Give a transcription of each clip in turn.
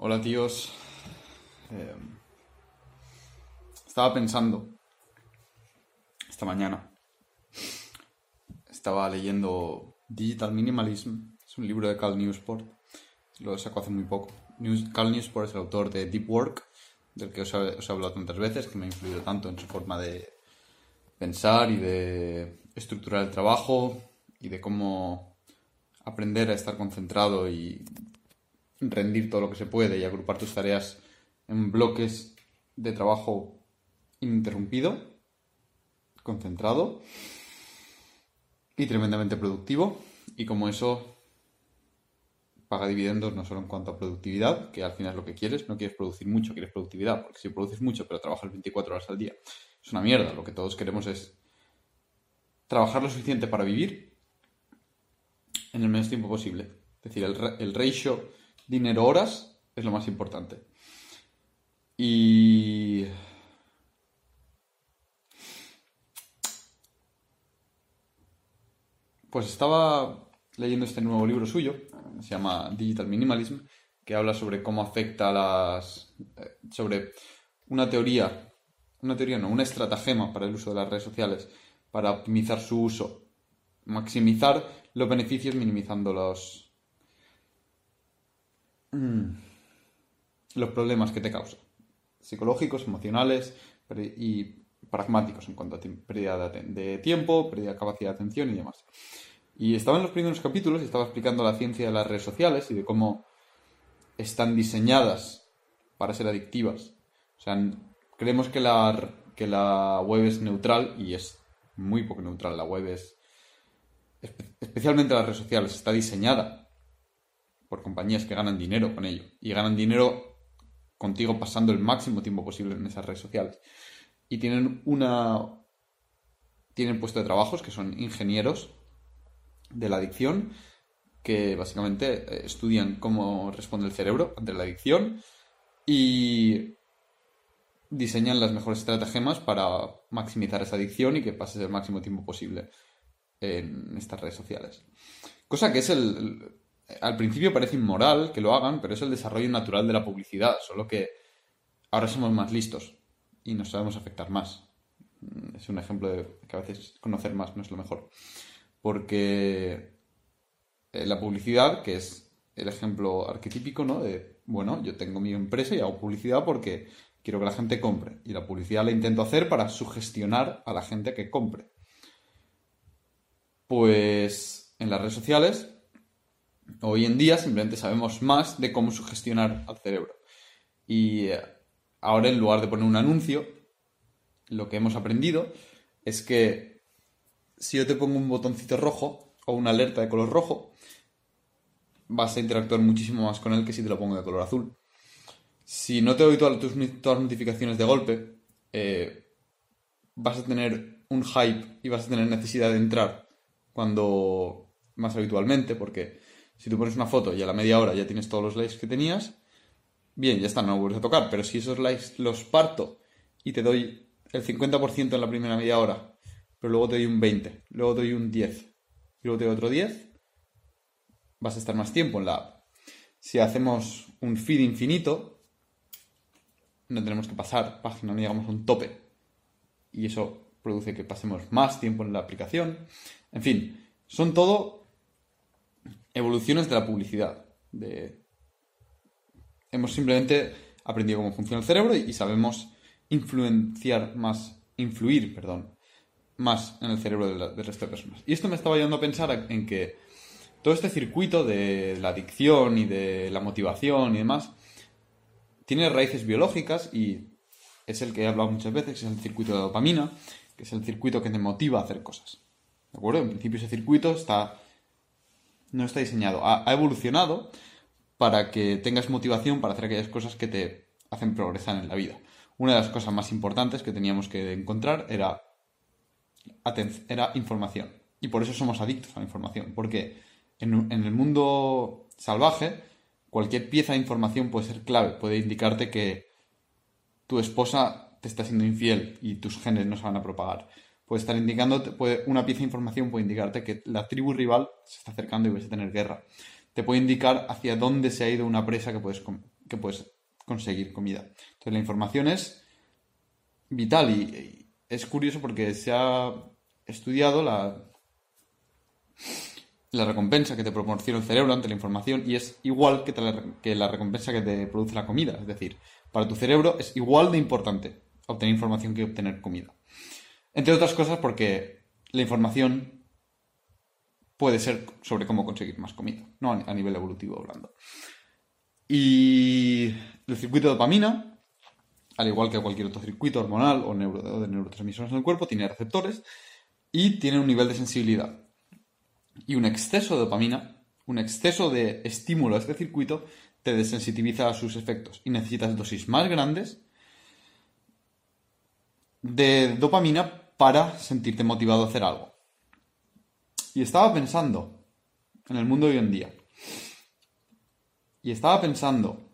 Hola tíos. Eh, estaba pensando esta mañana. Estaba leyendo Digital Minimalism. Es un libro de Cal Newsport. Lo sacó hace muy poco. Cal Newsport es el autor de Deep Work, del que os he hablado tantas veces, que me ha influido tanto en su forma de pensar y de estructurar el trabajo y de cómo aprender a estar concentrado y rendir todo lo que se puede y agrupar tus tareas en bloques de trabajo ininterrumpido, concentrado y tremendamente productivo. Y como eso paga dividendos no solo en cuanto a productividad, que al final es lo que quieres, no quieres producir mucho, quieres productividad, porque si produces mucho pero trabajas 24 horas al día, es una mierda. Lo que todos queremos es trabajar lo suficiente para vivir en el menos tiempo posible. Es decir, el, el ratio dinero-horas es lo más importante. Y... Pues estaba leyendo este nuevo libro suyo, se llama Digital Minimalism, que habla sobre cómo afecta las... Eh, sobre una teoría, una teoría no, una estratagema para el uso de las redes sociales, para optimizar su uso, maximizar los beneficios minimizando los. Los problemas que te causan. Psicológicos, emocionales y pragmáticos en cuanto a pérdida de, tiempo, pérdida de capacidad de atención y demás. Y estaba en los primeros capítulos y estaba explicando la ciencia de las redes sociales y de cómo están diseñadas para ser adictivas. O sea, creemos que la, que la web es neutral y es muy poco neutral. La web es, especialmente las redes sociales, está diseñada por compañías que ganan dinero con ello. Y ganan dinero contigo pasando el máximo tiempo posible en esas redes sociales. Y tienen una. Tienen puesto de trabajos que son ingenieros de la adicción, que básicamente eh, estudian cómo responde el cerebro ante la adicción y diseñan las mejores estratagemas para maximizar esa adicción y que pases el máximo tiempo posible en estas redes sociales. Cosa que es el, al principio parece inmoral que lo hagan, pero es el desarrollo natural de la publicidad, solo que ahora somos más listos y nos sabemos afectar más. Es un ejemplo de que a veces conocer más no es lo mejor. Porque eh, la publicidad, que es el ejemplo arquetípico, ¿no? De, bueno, yo tengo mi empresa y hago publicidad porque quiero que la gente compre. Y la publicidad la intento hacer para sugestionar a la gente que compre. Pues en las redes sociales Hoy en día simplemente sabemos más de cómo sugestionar al cerebro. Y eh, ahora en lugar de poner un anuncio, lo que hemos aprendido es que si yo te pongo un botoncito rojo o una alerta de color rojo, vas a interactuar muchísimo más con él que si te lo pongo de color azul. Si no te doy todas, tus, todas las notificaciones de golpe, eh, vas a tener un hype y vas a tener necesidad de entrar cuando más habitualmente, porque si tú pones una foto y a la media hora ya tienes todos los likes que tenías, bien, ya está, no vuelves a tocar. Pero si esos likes los parto y te doy el 50% en la primera media hora, pero luego te doy un 20, luego te doy un 10 y luego te doy otro 10, vas a estar más tiempo en la app. Si hacemos un feed infinito, no tenemos que pasar página, no llegamos a un tope. Y eso produce que pasemos más tiempo en la aplicación. En fin, son todo evoluciones de la publicidad. De... Hemos simplemente aprendido cómo funciona el cerebro y, sabemos influenciar más, influir, perdón, más en el cerebro del resto de personas. Y esto me estaba llevando a pensar en que todo este circuito de la adicción y de la motivación y demás tiene raíces biológicas y es el que he hablado muchas veces, es el circuito de dopamina, que es el circuito que te motiva a hacer cosas. ¿De acuerdo? En principio ese circuito está no está diseñado. Ha, evolucionado para que tengas motivación para hacer aquellas cosas que te hacen progresar en la vida. Una de las cosas más importantes que teníamos que encontrar era, era información. Y por eso somos adictos a la información. Porque en, en el mundo salvaje, cualquier pieza de información puede ser clave. Puede indicarte que tu esposa te está siendo infiel y tus genes no se van a propagar puede estar indicando, una pieza de información puede indicarte que la tribu rival se está acercando y vais a tener guerra. Te puede indicar hacia dónde se ha ido una presa que puedes que puedes conseguir comida. Entonces la información es vital y, es curioso porque se ha estudiado la, la recompensa que te proporciona el cerebro ante la información y es igual que, que la recompensa que te produce la comida. Es decir, para tu cerebro es igual de importante obtener información que obtener comida. Entre otras cosas porque la información puede ser sobre cómo conseguir más comida, no a nivel evolutivo hablando. Y el circuito de dopamina, al igual que cualquier otro circuito hormonal o, de neurotransmisores en el cuerpo, tiene receptores y tiene un nivel de sensibilidad. Y un exceso de dopamina, un exceso de estímulo a este circuito, te desensitiviza a sus efectos y necesitas dosis más grandes de dopamina para sentirte motivado a hacer algo. Y estaba pensando en el mundo de hoy en día. Y estaba pensando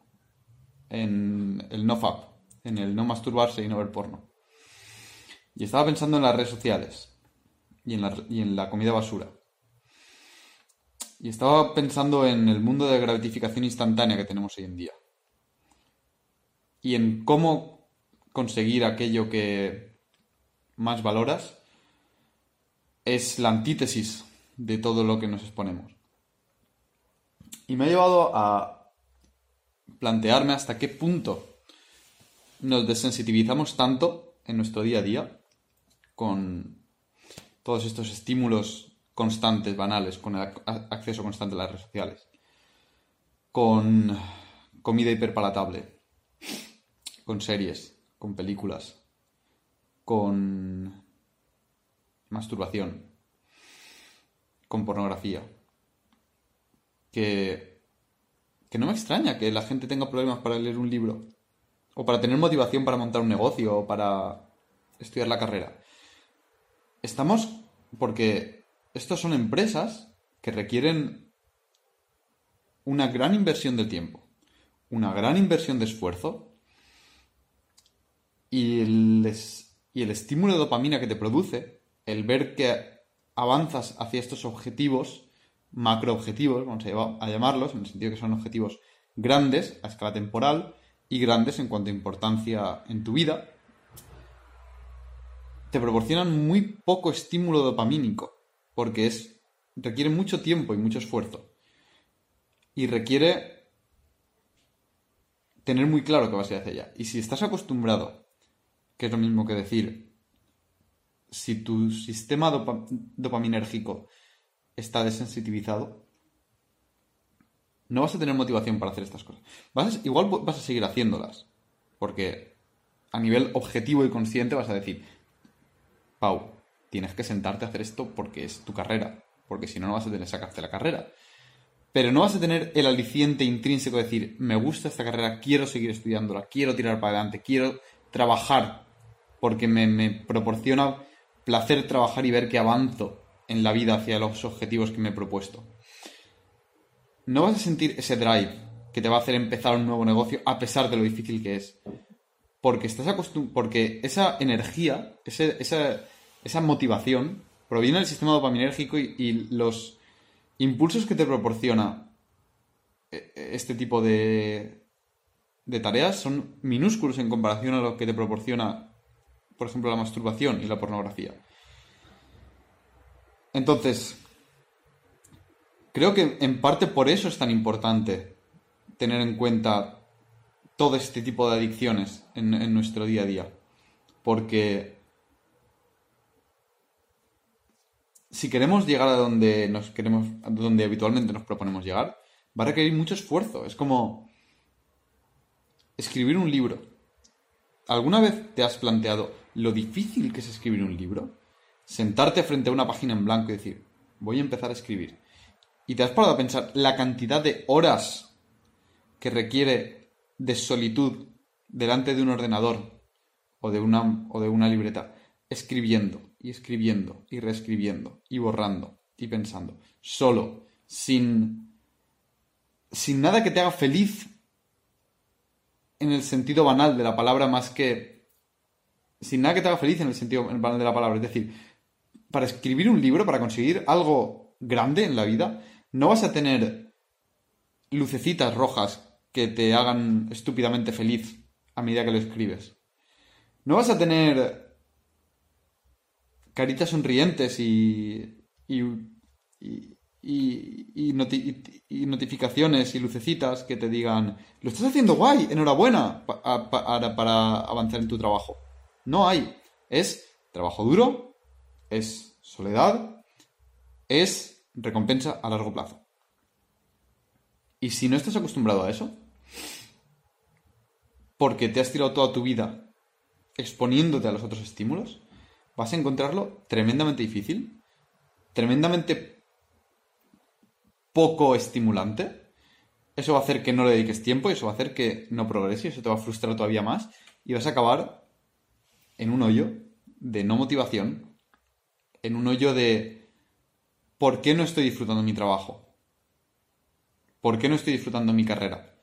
en el no-fap, en el no masturbarse y no ver porno. Y estaba pensando en las redes sociales y en la, y en la comida basura. Y estaba pensando en el mundo de gratificación instantánea que tenemos hoy en día. Y en cómo conseguir aquello que más valoras es la antítesis de todo lo que nos exponemos. Y me ha llevado a plantearme hasta qué punto nos desensitivizamos tanto en nuestro día a día con todos estos estímulos constantes, banales, con el acceso constante a las redes sociales, con comida hiperpalatable, con series, con películas, con masturbación, con pornografía. Que, que no me extraña que la gente tenga problemas para leer un libro, o para tener motivación para montar un negocio, o para estudiar la carrera. Estamos porque estos son empresas que requieren una gran inversión de tiempo, una gran inversión de esfuerzo y el, y el estímulo de dopamina que te produce, el ver que avanzas hacia estos objetivos, macroobjetivos, vamos a llamarlos, en el sentido que son objetivos grandes a escala temporal y grandes en cuanto a importancia en tu vida, te proporcionan muy poco estímulo dopamínico porque es, requiere mucho tiempo y mucho esfuerzo. Y requiere tener muy claro que vas a ir hacia. Y si estás acostumbrado, que es lo mismo que decir, si tu sistema dopaminérgico está desensitivizado, no vas a tener motivación para hacer estas cosas. Igual vas a seguir haciéndolas, porque a nivel objetivo y consciente vas a decir, Pau, tienes que sentarte a hacer esto porque es tu carrera, porque si no, no vas a tener sacarte la carrera. Pero no vas a tener el aliciente intrínseco de decir, me gusta esta carrera, quiero seguir estudiándola, quiero tirar para adelante, quiero trabajar, porque me, proporciona placer trabajar y ver que avanzo en la vida hacia los objetivos que me he propuesto. No vas a sentir ese drive que te va a hacer empezar un nuevo negocio a pesar de lo difícil que es. Porque estás acostumbrado. Porque esa energía, ese, esa, esa motivación proviene del sistema dopaminérgico y, los impulsos que te proporciona eh, este tipo de, de tareas son minúsculos en comparación a lo que te proporciona, por ejemplo, la masturbación y la pornografía. Entonces, creo que en parte por eso es tan importante tener en cuenta todo este tipo de adicciones en, nuestro día a día. Porque si queremos llegar a donde nos queremos, a donde habitualmente nos proponemos llegar, va a requerir mucho esfuerzo. Es como escribir un libro. ¿Alguna vez te has planteado lo difícil que es escribir un libro? Sentarte frente a una página en blanco y decir, voy a empezar a escribir. Y te has parado a pensar la cantidad de horas que requiere de solitud delante de un ordenador o de una, o de una libreta, escribiendo y escribiendo y reescribiendo y borrando y pensando, solo, sin, sin nada que te haga feliz en el sentido banal de la palabra más que... Sin nada que te haga feliz en el sentido de la palabra. Es decir, para escribir un libro, para conseguir algo grande en la vida, no vas a tener lucecitas rojas que te hagan estúpidamente feliz a medida que lo escribes. No vas a tener caritas sonrientes y, y, notificaciones y lucecitas que te digan, lo estás haciendo guay, enhorabuena, para avanzar en tu trabajo. No hay. Es trabajo duro, es soledad, es recompensa a largo plazo. Y si no estás acostumbrado a eso, porque te has tirado toda tu vida exponiéndote a los otros estímulos, vas a encontrarlo tremendamente difícil, tremendamente poco estimulante. Eso va a hacer que no le dediques tiempo eso va a hacer que no progreses, eso te va a frustrar todavía más y vas a acabar en un hoyo de no motivación, en un hoyo de ¿por qué no estoy disfrutando mi trabajo? ¿Por qué no estoy disfrutando mi carrera?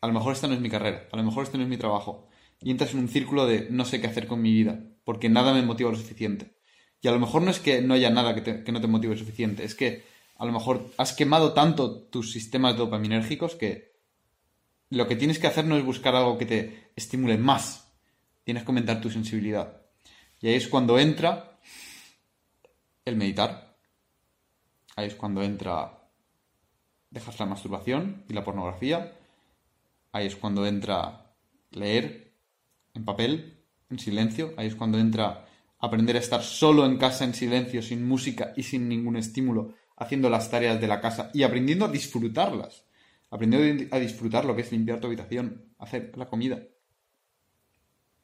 A lo mejor esta no es mi carrera, a lo mejor este no es mi trabajo. Y entras en un círculo de no sé qué hacer con mi vida, porque nada me motiva lo suficiente. Y a lo mejor no es que no haya nada que, que no te motive lo suficiente, es que a lo mejor has quemado tanto tus sistemas dopaminérgicos que lo que tienes que hacer no es buscar algo que te estimule más, tienes que aumentar tu sensibilidad. Y ahí es cuando entra el meditar, ahí es cuando entra dejas la masturbación y la pornografía, ahí es cuando entra leer en papel, en silencio, ahí es cuando entra aprender a estar solo en casa en silencio, sin música y sin ningún estímulo, haciendo las tareas de la casa y aprendiendo a disfrutarlas. Aprendiendo a disfrutar lo que es limpiar tu habitación, hacer la comida.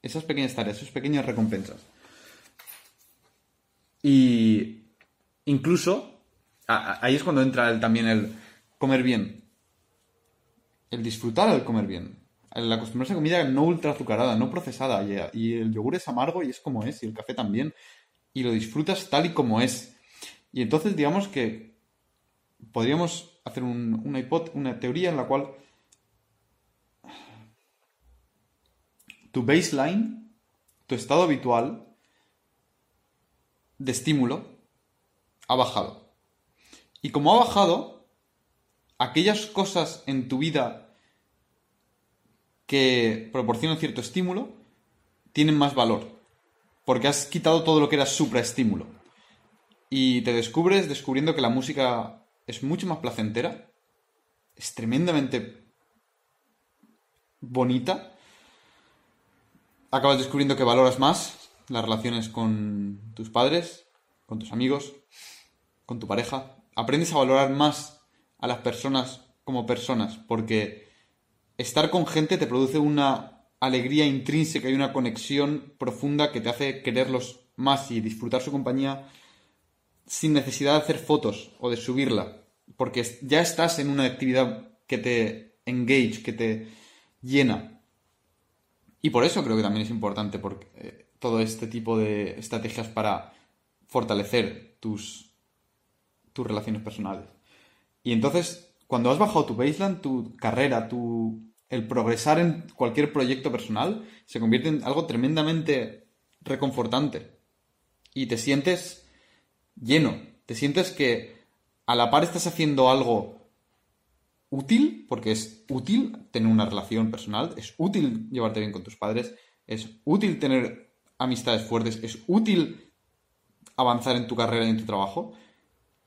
Esas pequeñas tareas, esas pequeñas recompensas. Y incluso ahí es cuando entra también el comer bien. El disfrutar al comer bien. El acostumbrarse a comida no ultra azucarada, no procesada. Y, el yogur es amargo y es como es, y el café también. Y lo disfrutas tal y como es. Y entonces digamos que podríamos hacer una, una teoría en la cual tu baseline, tu estado habitual de estímulo, ha bajado. Y como ha bajado, aquellas cosas en tu vida que proporcionan cierto estímulo tienen más valor. Porque has quitado todo lo que era supraestímulo y te descubres descubriendo que la música es mucho más placentera, es tremendamente bonita. Acabas descubriendo que valoras más las relaciones con tus padres, con tus amigos, con tu pareja. Aprendes a valorar más a las personas como personas, porque estar con gente te produce una alegría intrínseca y una conexión profunda que te hace quererlos más y disfrutar su compañía sin necesidad de hacer fotos o de subirla, porque ya estás en una actividad que te engage, que te llena. Y por eso creo que también es importante porque, eh, todo este tipo de estrategias para fortalecer tus, tus relaciones personales. Y entonces, cuando has bajado tu baseline, tu carrera, tu, el progresar en cualquier proyecto personal, se convierte en algo tremendamente reconfortante. Y te sientes lleno. Te sientes que a la par estás haciendo algo útil, porque es útil tener una relación personal, es útil llevarte bien con tus padres, es útil tener amistades fuertes, es útil avanzar en tu carrera y en tu trabajo.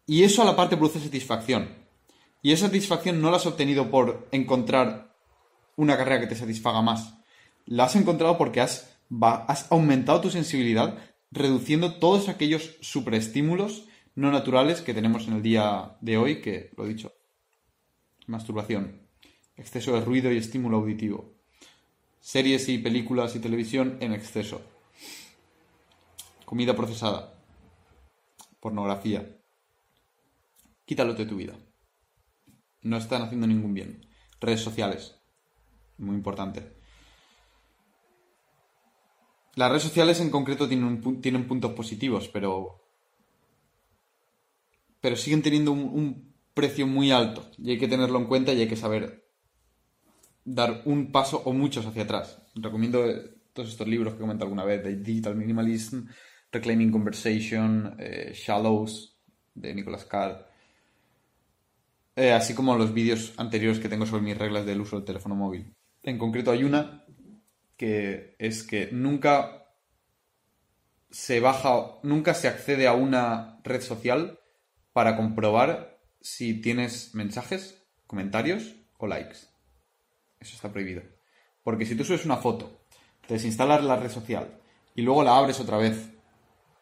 Y eso a la par te produce satisfacción. Y esa satisfacción no la has obtenido por encontrar una carrera que te satisfaga más. La has encontrado porque has, has aumentado tu sensibilidad reduciendo todos aquellos superestímulos no naturales que tenemos en el día de hoy, que lo he dicho, masturbación, exceso de ruido y estímulo auditivo, series y películas y televisión en exceso, comida procesada, pornografía. Quítalo de tu vida. No están haciendo ningún bien. Redes sociales, muy importante. Las redes sociales en concreto tienen, puntos positivos, pero. Pero siguen teniendo un, precio muy alto. Y hay que tenerlo en cuenta y hay que saber dar un paso o muchos hacia atrás. Recomiendo todos estos libros que comenté alguna vez: de Digital Minimalism, Reclaiming Conversation, eh, Shallows, de Nicolas Carr. eh, así como los vídeos anteriores que tengo sobre mis reglas del uso del teléfono móvil. En concreto hay una que es que nunca se baja, nunca se accede a una red social para comprobar si tienes mensajes, comentarios o likes. Eso está prohibido. Porque si tú subes una foto, te desinstalas la red social y luego la abres otra vez,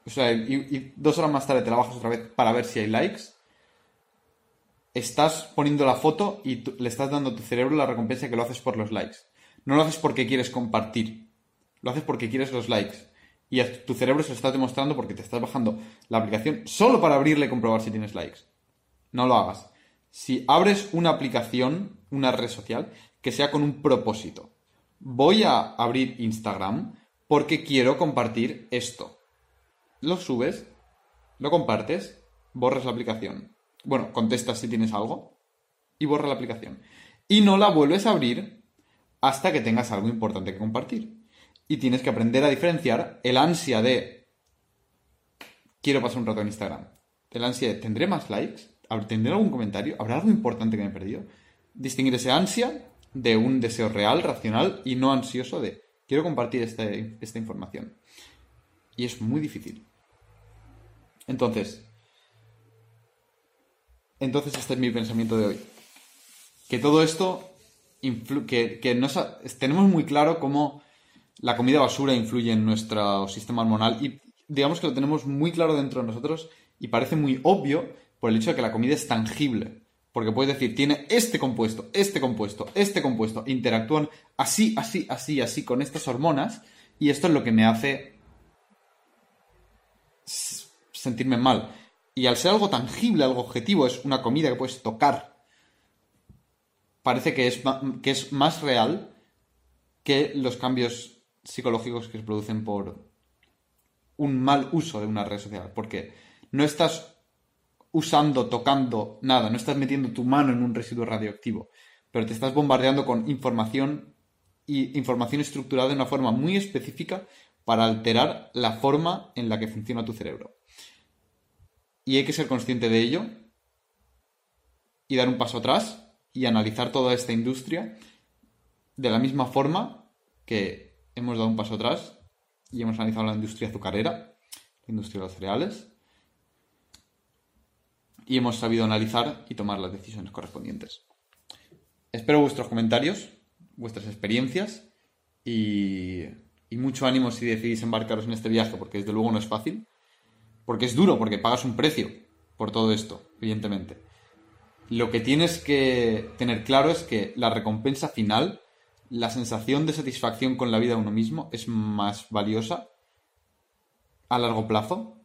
o sea, y, dos horas más tarde te la bajas otra vez para ver si hay likes, estás poniendo la foto y le estás dando a tu cerebro la recompensa que lo haces por los likes. No lo haces porque quieres compartir, lo haces porque quieres los likes. Y tu cerebro se lo estás demostrando porque te estás bajando la aplicación solo para abrirle y comprobar si tienes likes. No lo hagas. Si abres una aplicación, una red social, que sea con un propósito. Voy a abrir Instagram porque quiero compartir esto. Lo subes, lo compartes, borras la aplicación. Bueno, contestas si tienes algo y borra la aplicación. Y no la vuelves a abrir hasta que tengas algo importante que compartir. Y tienes que aprender a diferenciar el ansia de quiero pasar un rato en Instagram. El ansia de tendré más likes, tendré algún comentario, habrá algo importante que me he perdido. Distinguir ese ansia de un deseo real, racional y no ansioso de quiero compartir este, esta información. Y es muy difícil. Entonces, entonces este es mi pensamiento de hoy. Que todo esto, que, que tenemos muy claro cómo la comida basura influye en nuestro sistema hormonal y digamos que lo tenemos muy claro dentro de nosotros y parece muy obvio por el hecho de que la comida es tangible. Porque puedes decir, tiene este compuesto, este compuesto, este compuesto, interactúan así, así, así, así con estas hormonas, y esto es lo que me hace sentirme mal. Y al ser algo tangible, algo objetivo, es una comida que puedes tocar, parece que es, que es más real que los cambios psicológicos que se producen por un mal uso de una red social. Porque no estás usando, tocando nada, no estás metiendo tu mano en un residuo radioactivo, pero te estás bombardeando con información y información estructurada de una forma muy específica para alterar la forma en la que funciona tu cerebro. Y hay que ser consciente de ello y dar un paso atrás y analizar toda esta industria de la misma forma que hemos dado un paso atrás y hemos analizado la industria azucarera, la industria de los cereales, y hemos sabido analizar y tomar las decisiones correspondientes. Espero vuestros comentarios, vuestras experiencias y, mucho ánimo si decidís embarcaros en este viaje, porque desde luego no es fácil, porque es duro, porque pagas un precio por todo esto, evidentemente. Lo que tienes que tener claro es que la recompensa final, la sensación de satisfacción con la vida de uno mismo es más valiosa a largo plazo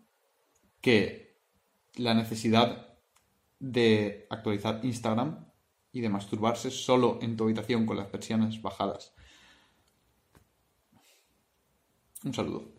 que la necesidad de actualizar Instagram y de masturbarse solo en tu habitación con las persianas bajadas. Un saludo.